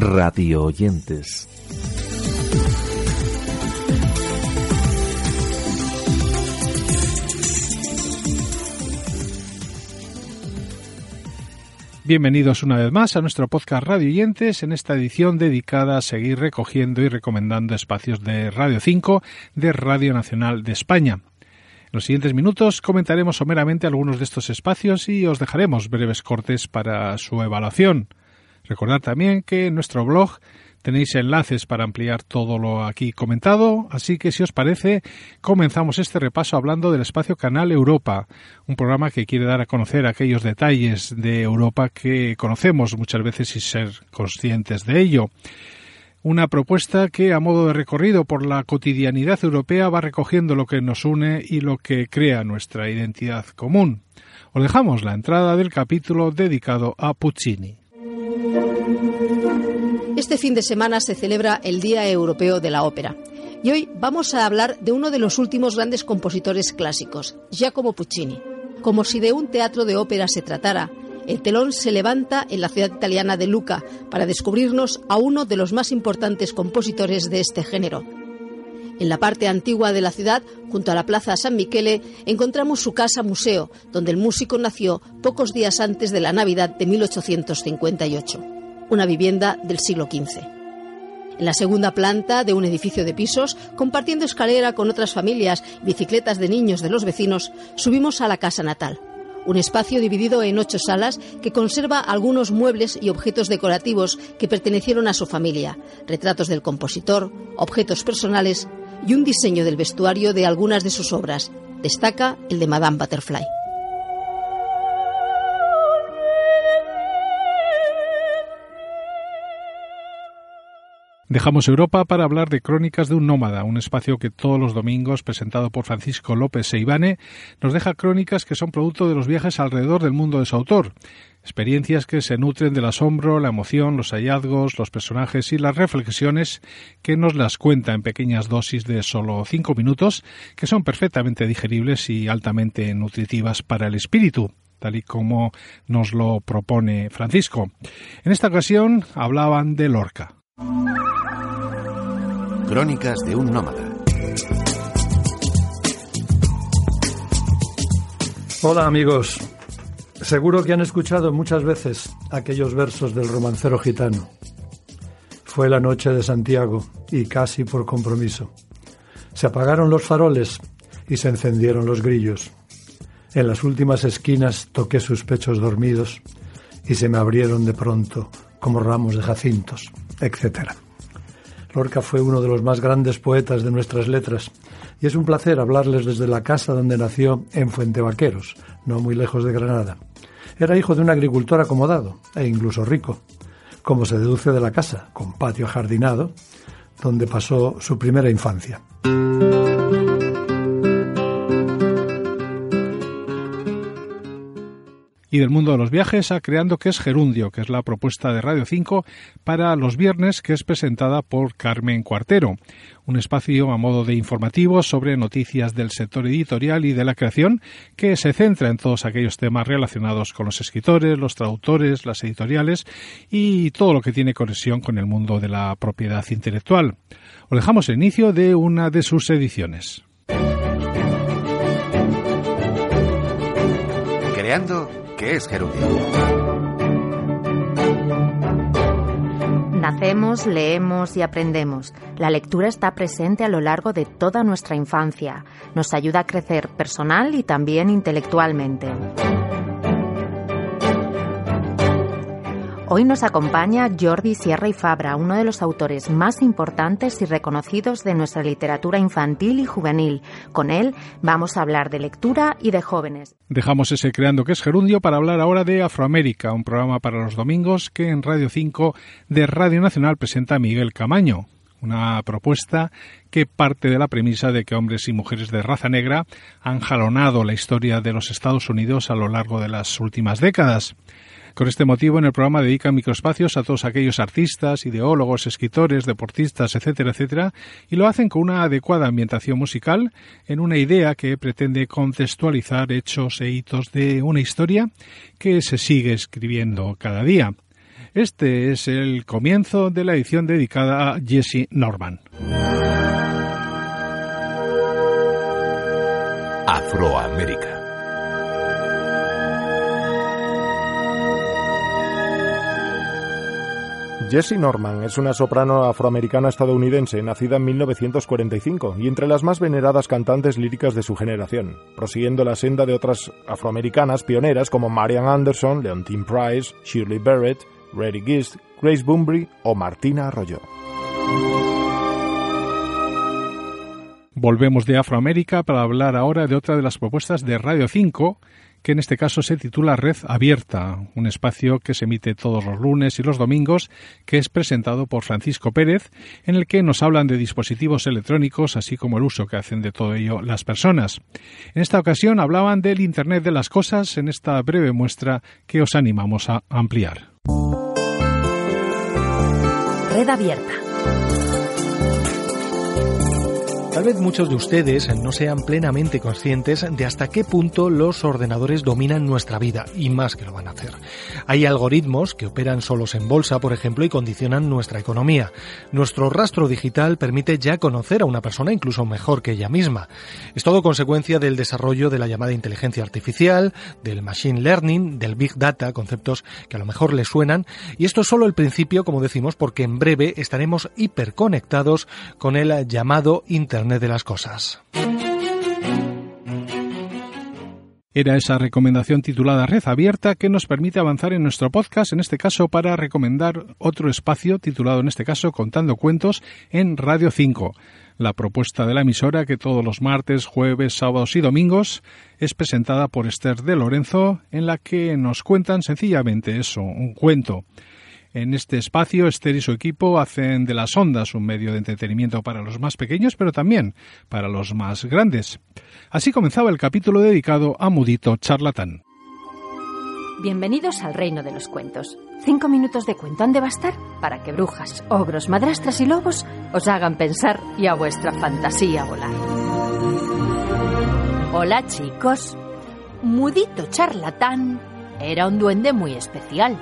radio oyentes. Bienvenidos una vez más a nuestro podcast Radio Oyentes en esta edición dedicada a seguir recogiendo y recomendando espacios de Radio 5 de Radio Nacional de España. En los siguientes minutos comentaremos someramente algunos de estos espacios y os dejaremos breves cortes para su evaluación. Recordad también que en nuestro blog tenéis enlaces para ampliar todo lo aquí comentado, así que si os parece, comenzamos este repaso hablando del espacio Canal Europa, un programa que quiere dar a conocer aquellos detalles de Europa que conocemos muchas veces sin ser conscientes de ello. Una propuesta que, a modo de recorrido por la cotidianidad europea, va recogiendo lo que nos une y lo que crea nuestra identidad común. Os dejamos la entrada del capítulo dedicado a Puccini. Este fin de semana se celebra el Día Europeo de la Ópera. Y hoy vamos a hablar de uno de los últimos grandes compositores clásicos, Giacomo Puccini. Como si de un teatro de ópera se tratara, el telón se levanta en la ciudad italiana de Lucca para descubrirnos a uno de los más importantes compositores de este género. En la parte antigua de la ciudad, junto a la Plaza San Michele, encontramos su casa museo, donde el músico nació pocos días antes de la Navidad de 1858 una vivienda del siglo XV. En la segunda planta de un edificio de pisos, compartiendo escalera con otras familias bicicletas de niños de los vecinos, subimos a la casa natal. Un espacio dividido en ocho salas que conserva algunos muebles y objetos decorativos que pertenecieron a su familia, retratos del compositor, objetos personales y un diseño del vestuario de algunas de sus obras. Destaca el de Madame Butterfly. Dejamos Europa para hablar de Crónicas de un Nómada, un espacio que todos los domingos, presentado por Francisco López Seibane, nos deja crónicas que son producto de los viajes alrededor del mundo de su autor. Experiencias que se nutren del asombro, la emoción, los hallazgos, los personajes y las reflexiones que nos las cuenta en pequeñas dosis de solo cinco minutos, que son perfectamente digeribles y altamente nutritivas para el espíritu tal y como nos lo propone Francisco. En esta ocasión hablaban de Lorca. Crónicas de un nómada. Hola amigos. Seguro que han escuchado muchas veces aquellos versos del romancero gitano. Fue la noche de Santiago y casi por compromiso. Se apagaron los faroles y se encendieron los grillos. En las últimas esquinas toqué sus pechos dormidos y se me abrieron de pronto como ramos de jacintos, etcétera. Lorca fue uno de los más grandes poetas de nuestras letras y es un placer hablarles desde la casa donde nació en Fuente Vaqueros, no muy lejos de Granada. Era hijo de un agricultor acomodado e incluso rico, como se deduce de la casa, con patio jardinado, donde pasó su primera infancia. Y del mundo de los viajes a Creando que es Gerundio, que es la propuesta de Radio 5 para los viernes que es presentada por Carmen Cuartero. Un espacio a modo de informativo sobre noticias del sector editorial y de la creación que se centra en todos aquellos temas relacionados con los escritores, los traductores, las editoriales y todo lo que tiene conexión con el mundo de la propiedad intelectual. Os dejamos el inicio de una de sus ediciones. Creando ¿Qué es? Nacemos, leemos y aprendemos. La lectura está presente a lo largo de toda nuestra infancia. Nos ayuda a crecer personal y también intelectualmente. Hoy nos acompaña Jordi Sierra y Fabra, uno de los autores más importantes y reconocidos de nuestra literatura infantil y juvenil. Con él vamos a hablar de lectura y de jóvenes. Dejamos ese creando que es gerundio para hablar ahora de Afroamérica, un programa para los domingos que en Radio 5 de Radio Nacional presenta Miguel Camaño una propuesta que parte de la premisa de que hombres y mujeres de raza negra han jalonado la historia de los Estados Unidos a lo largo de las últimas décadas. Con este motivo, en el programa dedican microespacios a todos aquellos artistas, ideólogos, escritores, deportistas, etcétera, etcétera, y lo hacen con una adecuada ambientación musical en una idea que pretende contextualizar hechos e hitos de una historia que se sigue escribiendo cada día. Este es el comienzo de la edición dedicada a Jesse Norman. Afroamérica. Jessie Norman es una soprano afroamericana estadounidense nacida en 1945 y entre las más veneradas cantantes líricas de su generación, prosiguiendo la senda de otras afroamericanas pioneras como Marian Anderson, Leontine Price, Shirley Barrett, Reddy Gist, Grace Bunbury o Martina Arroyo. Volvemos de Afroamérica para hablar ahora de otra de las propuestas de Radio 5 que en este caso se titula Red Abierta, un espacio que se emite todos los lunes y los domingos, que es presentado por Francisco Pérez, en el que nos hablan de dispositivos electrónicos, así como el uso que hacen de todo ello las personas. En esta ocasión hablaban del Internet de las Cosas en esta breve muestra que os animamos a ampliar. Red Abierta Tal vez muchos de ustedes no sean plenamente conscientes de hasta qué punto los ordenadores dominan nuestra vida, y más que lo van a hacer. Hay algoritmos que operan solos en bolsa, por ejemplo, y condicionan nuestra economía. Nuestro rastro digital permite ya conocer a una persona incluso mejor que ella misma. Es todo consecuencia del desarrollo de la llamada inteligencia artificial, del machine learning, del big data, conceptos que a lo mejor les suenan, y esto es solo el principio, como decimos, porque en breve estaremos hiperconectados con el llamado Internet de las Cosas. Era esa recomendación titulada Red Abierta que nos permite avanzar en nuestro podcast, en este caso para recomendar otro espacio titulado en este caso Contando Cuentos en Radio 5. La propuesta de la emisora que todos los martes, jueves, sábados y domingos es presentada por Esther de Lorenzo en la que nos cuentan sencillamente eso, un cuento. En este espacio, Esther y su equipo hacen de las ondas un medio de entretenimiento para los más pequeños, pero también para los más grandes. Así comenzaba el capítulo dedicado a Mudito Charlatán. Bienvenidos al reino de los cuentos. Cinco minutos de cuento han de bastar para que brujas, ogros, madrastras y lobos os hagan pensar y a vuestra fantasía volar. Hola chicos. Mudito Charlatán era un duende muy especial.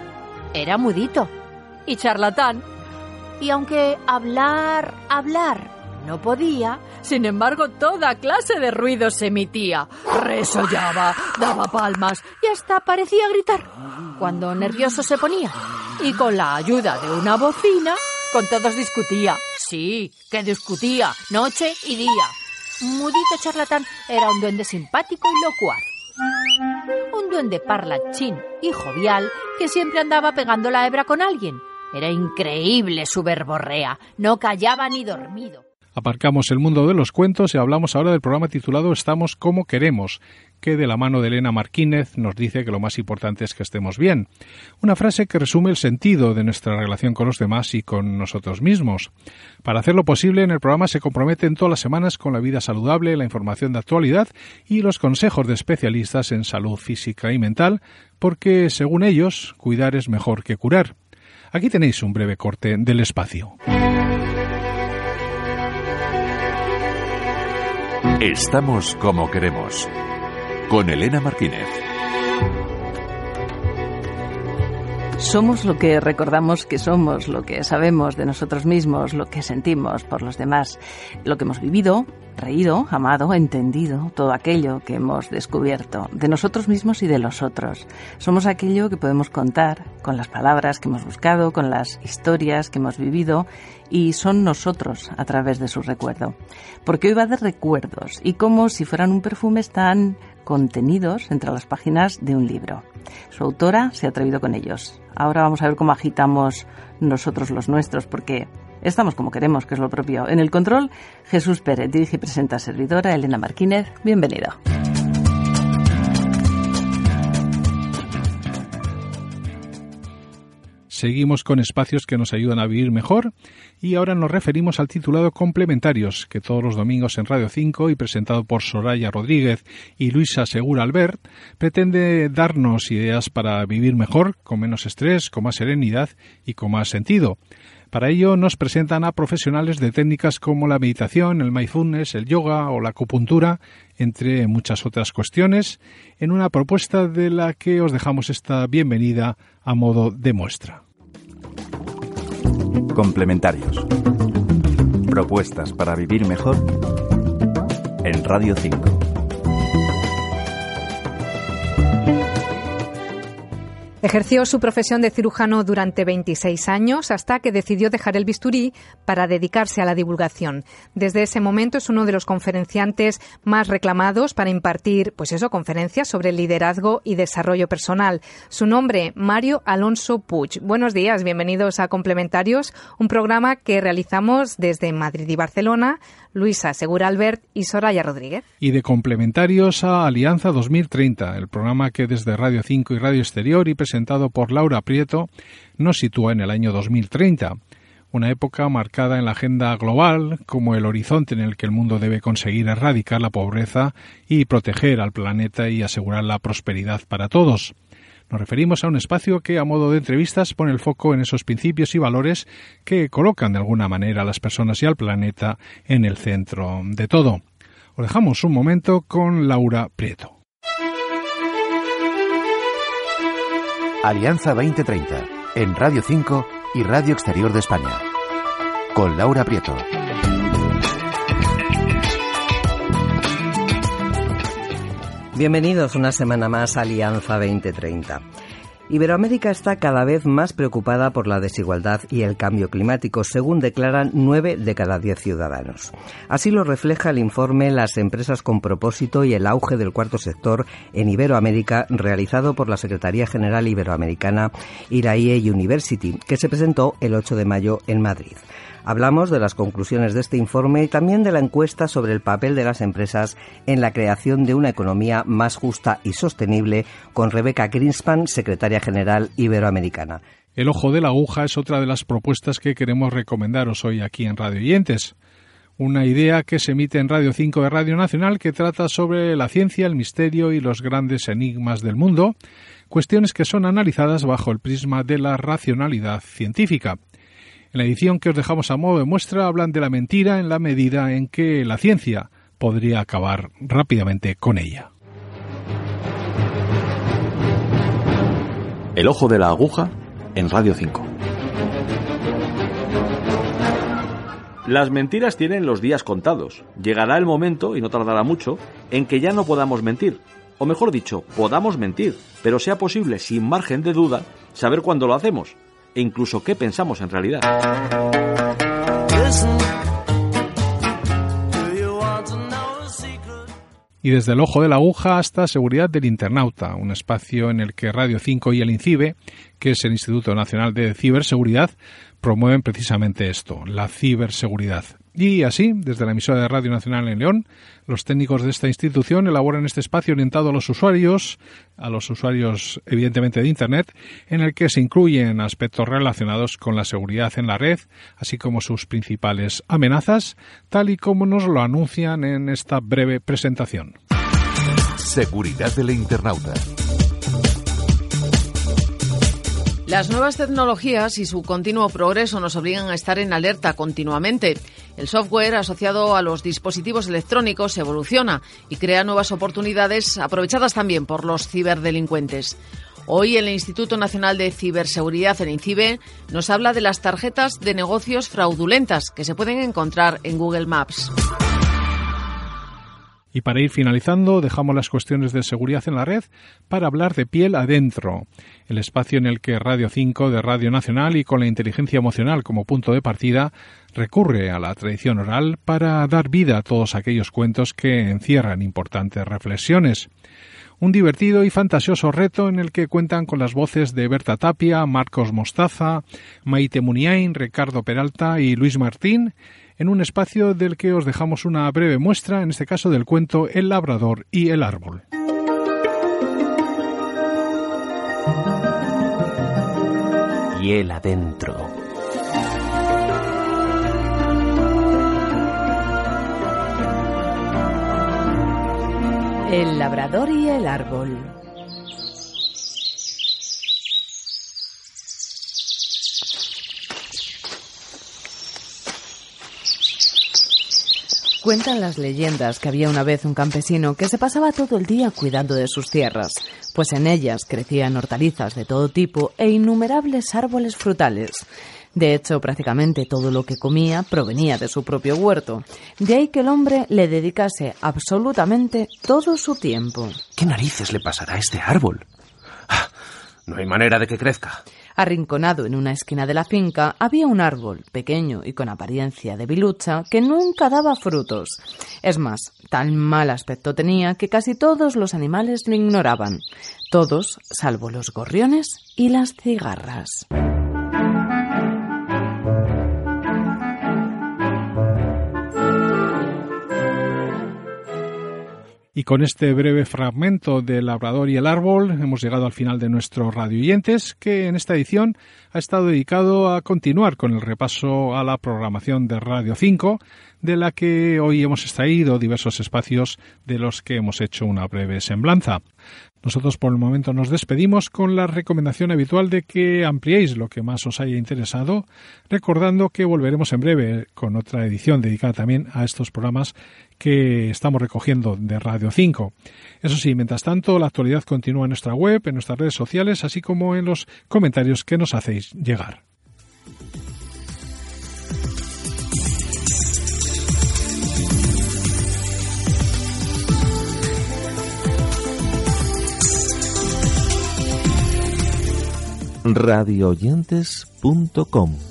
Era mudito y charlatán. Y aunque hablar, hablar no podía, sin embargo toda clase de ruidos emitía. Resollaba, daba palmas y hasta parecía gritar cuando nervioso se ponía. Y con la ayuda de una bocina, con todos discutía. Sí, que discutía, noche y día. Mudito charlatán era un duende simpático y locuaz. Un duende parlachín y jovial que siempre andaba pegando la hebra con alguien era increíble su verborrea. No callaba ni dormido. Aparcamos el mundo de los cuentos y hablamos ahora del programa titulado Estamos como queremos, que de la mano de Elena Martínez nos dice que lo más importante es que estemos bien. Una frase que resume el sentido de nuestra relación con los demás y con nosotros mismos. Para hacerlo posible, en el programa se comprometen todas las semanas con la vida saludable, la información de actualidad y los consejos de especialistas en salud física y mental, porque, según ellos, cuidar es mejor que curar. Aquí tenéis un breve corte del espacio. Estamos como queremos. Con Elena Martínez. Somos lo que recordamos que somos, lo que sabemos de nosotros mismos, lo que sentimos por los demás, lo que hemos vivido, reído, amado, entendido, todo aquello que hemos descubierto de nosotros mismos y de los otros. Somos aquello que podemos contar con las palabras que hemos buscado, con las historias que hemos vivido y son nosotros a través de su recuerdo. Porque hoy va de recuerdos y como si fueran un perfume están contenidos entre las páginas de un libro. Su autora se ha atrevido con ellos. Ahora vamos a ver cómo agitamos nosotros los nuestros, porque estamos como queremos, que es lo propio. En el control, Jesús Pérez, dirige y presenta servidora Elena Martínez. Bienvenido. Seguimos con espacios que nos ayudan a vivir mejor y ahora nos referimos al titulado Complementarios, que todos los domingos en Radio 5 y presentado por Soraya Rodríguez y Luisa Segura Albert, pretende darnos ideas para vivir mejor, con menos estrés, con más serenidad y con más sentido. Para ello nos presentan a profesionales de técnicas como la meditación, el mindfulness, el yoga o la acupuntura, entre muchas otras cuestiones, en una propuesta de la que os dejamos esta bienvenida a modo de muestra. Complementarios. Propuestas para vivir mejor en Radio 5. Ejerció su profesión de cirujano durante 26 años hasta que decidió dejar el bisturí para dedicarse a la divulgación. Desde ese momento es uno de los conferenciantes más reclamados para impartir, pues eso, conferencias sobre liderazgo y desarrollo personal. Su nombre, Mario Alonso Puig. Buenos días, bienvenidos a Complementarios, un programa que realizamos desde Madrid y Barcelona Luisa Segura Albert y Soraya Rodríguez. Y de complementarios a Alianza 2030, el programa que desde Radio 5 y Radio Exterior y presentado por Laura Prieto nos sitúa en el año 2030 una época marcada en la agenda global como el horizonte en el que el mundo debe conseguir erradicar la pobreza y proteger al planeta y asegurar la prosperidad para todos. Nos referimos a un espacio que, a modo de entrevistas, pone el foco en esos principios y valores que colocan de alguna manera a las personas y al planeta en el centro de todo. Os dejamos un momento con Laura Prieto. Alianza 2030, en Radio 5 y Radio Exterior de España. Con Laura Prieto. Bienvenidos una semana más a Alianza 2030. Iberoamérica está cada vez más preocupada por la desigualdad y el cambio climático, según declaran nueve de cada diez ciudadanos. Así lo refleja el informe Las empresas con propósito y el auge del cuarto sector en Iberoamérica, realizado por la Secretaría General Iberoamericana Iraie University, que se presentó el 8 de mayo en Madrid. Hablamos de las conclusiones de este informe y también de la encuesta sobre el papel de las empresas en la creación de una economía más justa y sostenible con Rebeca Greenspan, secretaria general iberoamericana. El ojo de la aguja es otra de las propuestas que queremos recomendaros hoy aquí en Radio Oyentes. Una idea que se emite en Radio 5 de Radio Nacional que trata sobre la ciencia, el misterio y los grandes enigmas del mundo, cuestiones que son analizadas bajo el prisma de la racionalidad científica. En la edición que os dejamos a modo de muestra hablan de la mentira en la medida en que la ciencia podría acabar rápidamente con ella. El ojo de la aguja en Radio 5. Las mentiras tienen los días contados. Llegará el momento, y no tardará mucho, en que ya no podamos mentir. O mejor dicho, podamos mentir, pero sea posible, sin margen de duda, saber cuándo lo hacemos e incluso qué pensamos en realidad. Y desde el ojo de la aguja hasta seguridad del internauta, un espacio en el que Radio 5 y el INCIBE, que es el Instituto Nacional de Ciberseguridad, promueven precisamente esto, la ciberseguridad. Y así, desde la emisora de Radio Nacional en León, los técnicos de esta institución elaboran este espacio orientado a los usuarios, a los usuarios evidentemente de Internet, en el que se incluyen aspectos relacionados con la seguridad en la red, así como sus principales amenazas, tal y como nos lo anuncian en esta breve presentación. Seguridad del internauta. Las nuevas tecnologías y su continuo progreso nos obligan a estar en alerta continuamente. El software asociado a los dispositivos electrónicos evoluciona y crea nuevas oportunidades aprovechadas también por los ciberdelincuentes. Hoy el Instituto Nacional de Ciberseguridad, el INCIBE, nos habla de las tarjetas de negocios fraudulentas que se pueden encontrar en Google Maps. Y para ir finalizando, dejamos las cuestiones de seguridad en la red para hablar de piel adentro, el espacio en el que Radio 5 de Radio Nacional y con la inteligencia emocional como punto de partida recurre a la tradición oral para dar vida a todos aquellos cuentos que encierran importantes reflexiones. Un divertido y fantasioso reto en el que cuentan con las voces de Berta Tapia, Marcos Mostaza, Maite Muniain, Ricardo Peralta y Luis Martín, en un espacio del que os dejamos una breve muestra, en este caso del cuento El labrador y el árbol. Y él adentro. El labrador y el árbol. Cuentan las leyendas que había una vez un campesino que se pasaba todo el día cuidando de sus tierras, pues en ellas crecían hortalizas de todo tipo e innumerables árboles frutales. De hecho, prácticamente todo lo que comía provenía de su propio huerto. De ahí que el hombre le dedicase absolutamente todo su tiempo. ¿Qué narices le pasará a este árbol? No hay manera de que crezca. Arrinconado en una esquina de la finca había un árbol pequeño y con apariencia de bilucha que nunca daba frutos. Es más, tan mal aspecto tenía que casi todos los animales lo ignoraban. Todos, salvo los gorriones y las cigarras. Y con este breve fragmento del Labrador y el Árbol hemos llegado al final de nuestro Radio Oyentes, que en esta edición ha estado dedicado a continuar con el repaso a la programación de Radio 5, de la que hoy hemos extraído diversos espacios de los que hemos hecho una breve semblanza. Nosotros por el momento nos despedimos con la recomendación habitual de que ampliéis lo que más os haya interesado, recordando que volveremos en breve con otra edición dedicada también a estos programas que estamos recogiendo de Radio 5. Eso sí, mientras tanto, la actualidad continúa en nuestra web, en nuestras redes sociales, así como en los comentarios que nos hacéis llegar. radioyentes.com